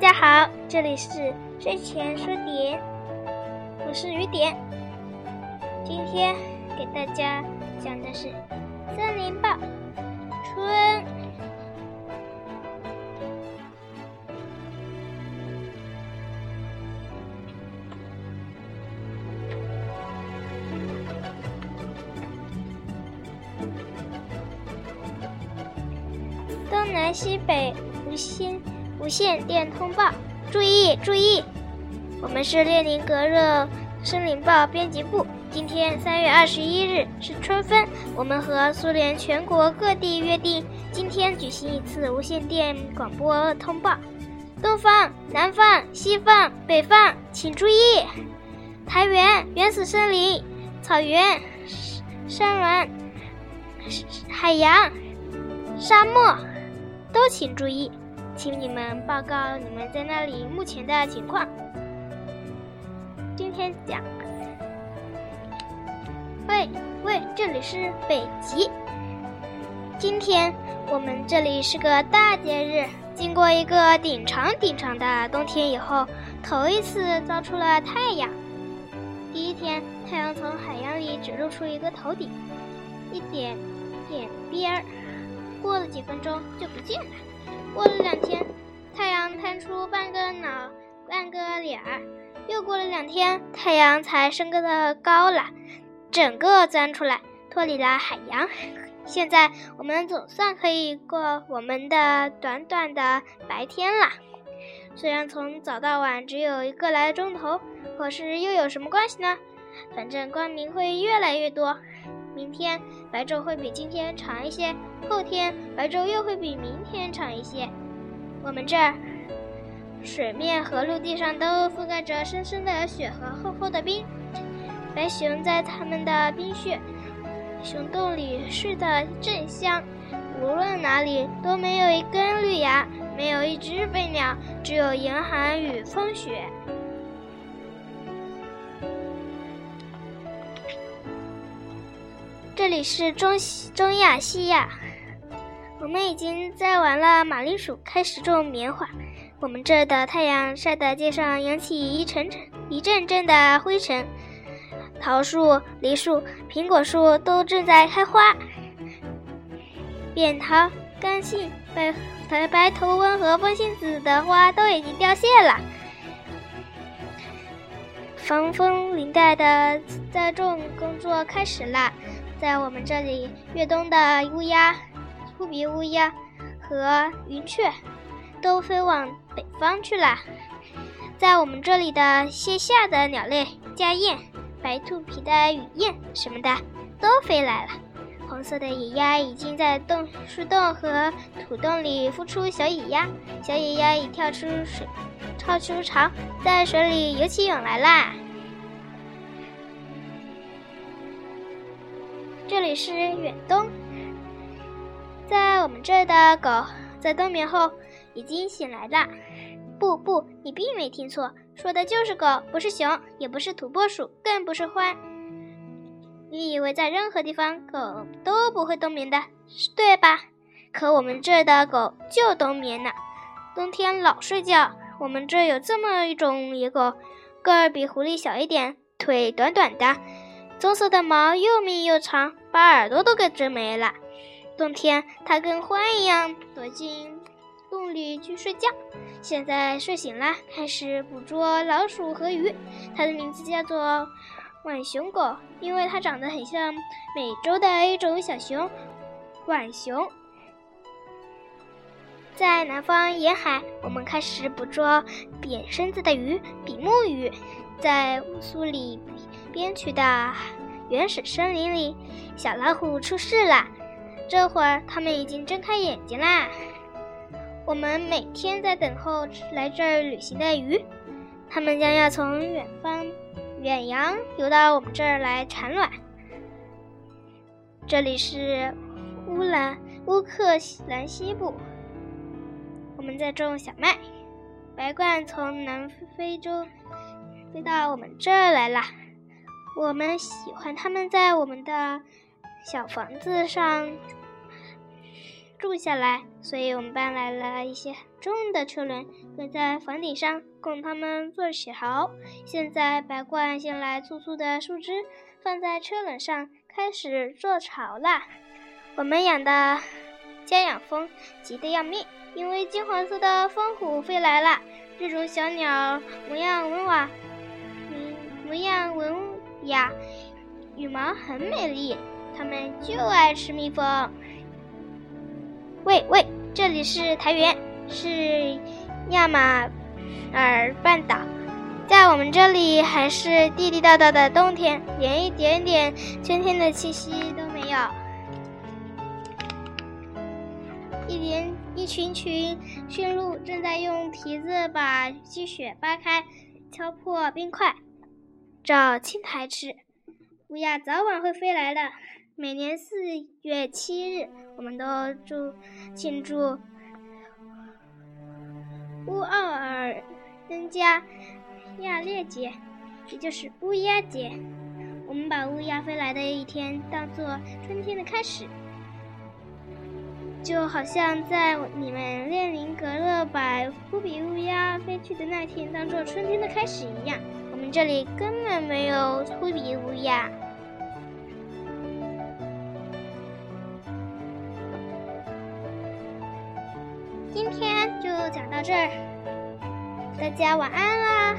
大家好，这里是睡前说点，我是雨点。今天给大家讲的是《森林报》春。东南西北无线无线电通报，注意注意！我们是列宁格勒森林报编辑部。今天三月二十一日是春分，我们和苏联全国各地约定，今天举行一次无线电广播通报。东方、南方、西方、北方，请注意！台原、原始森林、草原、山峦、海洋、沙漠。都请注意，请你们报告你们在那里目前的情况。今天讲，喂喂，这里是北极。今天我们这里是个大节日，经过一个顶长顶长的冬天以后，头一次照出了太阳。第一天，太阳从海洋里只露出一个头顶，一点点边儿。过了几分钟就不见了。过了两天，太阳探出半个脑、半个脸儿。又过了两天，太阳才升个高了，整个钻出来，脱离了海洋。现在我们总算可以过我们的短短的白天了。虽然从早到晚只有一个来钟头，可是又有什么关系呢？反正光明会越来越多。明天白昼会比今天长一些，后天白昼又会比明天长一些。我们这儿水面和陆地上都覆盖着深深的雪和厚厚的冰。白熊在它们的冰雪熊洞里睡得正香。无论哪里都没有一根绿芽，没有一只飞鸟，只有严寒与风雪。里是中西中亚西亚，我们已经栽完了马铃薯，开始种棉花。我们这儿的太阳晒得街上扬起一层层、一阵阵的灰尘。桃树、梨树、苹果树都正在开花，扁桃、干杏、白白白头翁和风信子的花都已经凋谢了。防风林带的栽种工作开始了。在我们这里，越冬的乌鸦、秃鼻乌鸦和云雀都飞往北方去了。在我们这里的歇夏的鸟类，家燕、白兔皮的雨燕什么的都飞来了。红色的野鸭已经在洞、树洞和土洞里孵出小野鸭，小野鸭已跳出水，跳出巢，在水里游起泳来啦。这里是远东，在我们这的狗在冬眠后已经醒来了。不不，你并没听错，说的就是狗，不是熊，也不是土拨鼠，更不是獾。你以为在任何地方狗都不会冬眠的，对吧？可我们这的狗就冬眠呢，冬天老睡觉。我们这有这么一种野狗，个儿比狐狸小一点，腿短短的。棕色的毛又密又长，把耳朵都给遮没了。冬天，它跟獾一样躲进洞里去睡觉。现在睡醒了，开始捕捉老鼠和鱼。它的名字叫做浣熊狗，因为它长得很像美洲的一种小熊——浣熊。在南方沿海，我们开始捕捉扁身子的鱼——比目鱼。在乌苏里。边区的原始森林里，小老虎出事了。这会儿，它们已经睁开眼睛啦。我们每天在等候来这儿旅行的鱼，它们将要从远方远洋游到我们这儿来产卵。这里是乌兰乌克兰西部，我们在种小麦。白鹳从南非洲飞到我们这儿来了。我们喜欢它们在我们的小房子上住下来，所以我们搬来了一些很重的车轮，搁在房顶上，供他们做起巢。现在，白鹳先来粗粗的树枝，放在车轮上，开始做巢啦。我们养的家养蜂急得要命，因为金黄色的蜂虎飞来了。这种小鸟模样文雅，嗯，模样文呀，羽毛很美丽，它们就爱吃蜜蜂。喂喂，这里是台原，是亚马尔半岛，在我们这里还是地地道道的冬天，连一点点春天的气息都没有。一连一群群驯鹿正在用蹄子把积雪扒开，敲破冰块，找青苔吃。乌鸦早晚会飞来的。每年四月七日，我们都祝庆祝乌奥尔登加亚列节，也就是乌鸦节。我们把乌鸦飞来的一天当做春天的开始，就好像在你们列宁格勒把忽比乌鸦飞去的那天当做春天的开始一样。这里根本没有秃鼻乌鸦。今天就讲到这儿，大家晚安啦。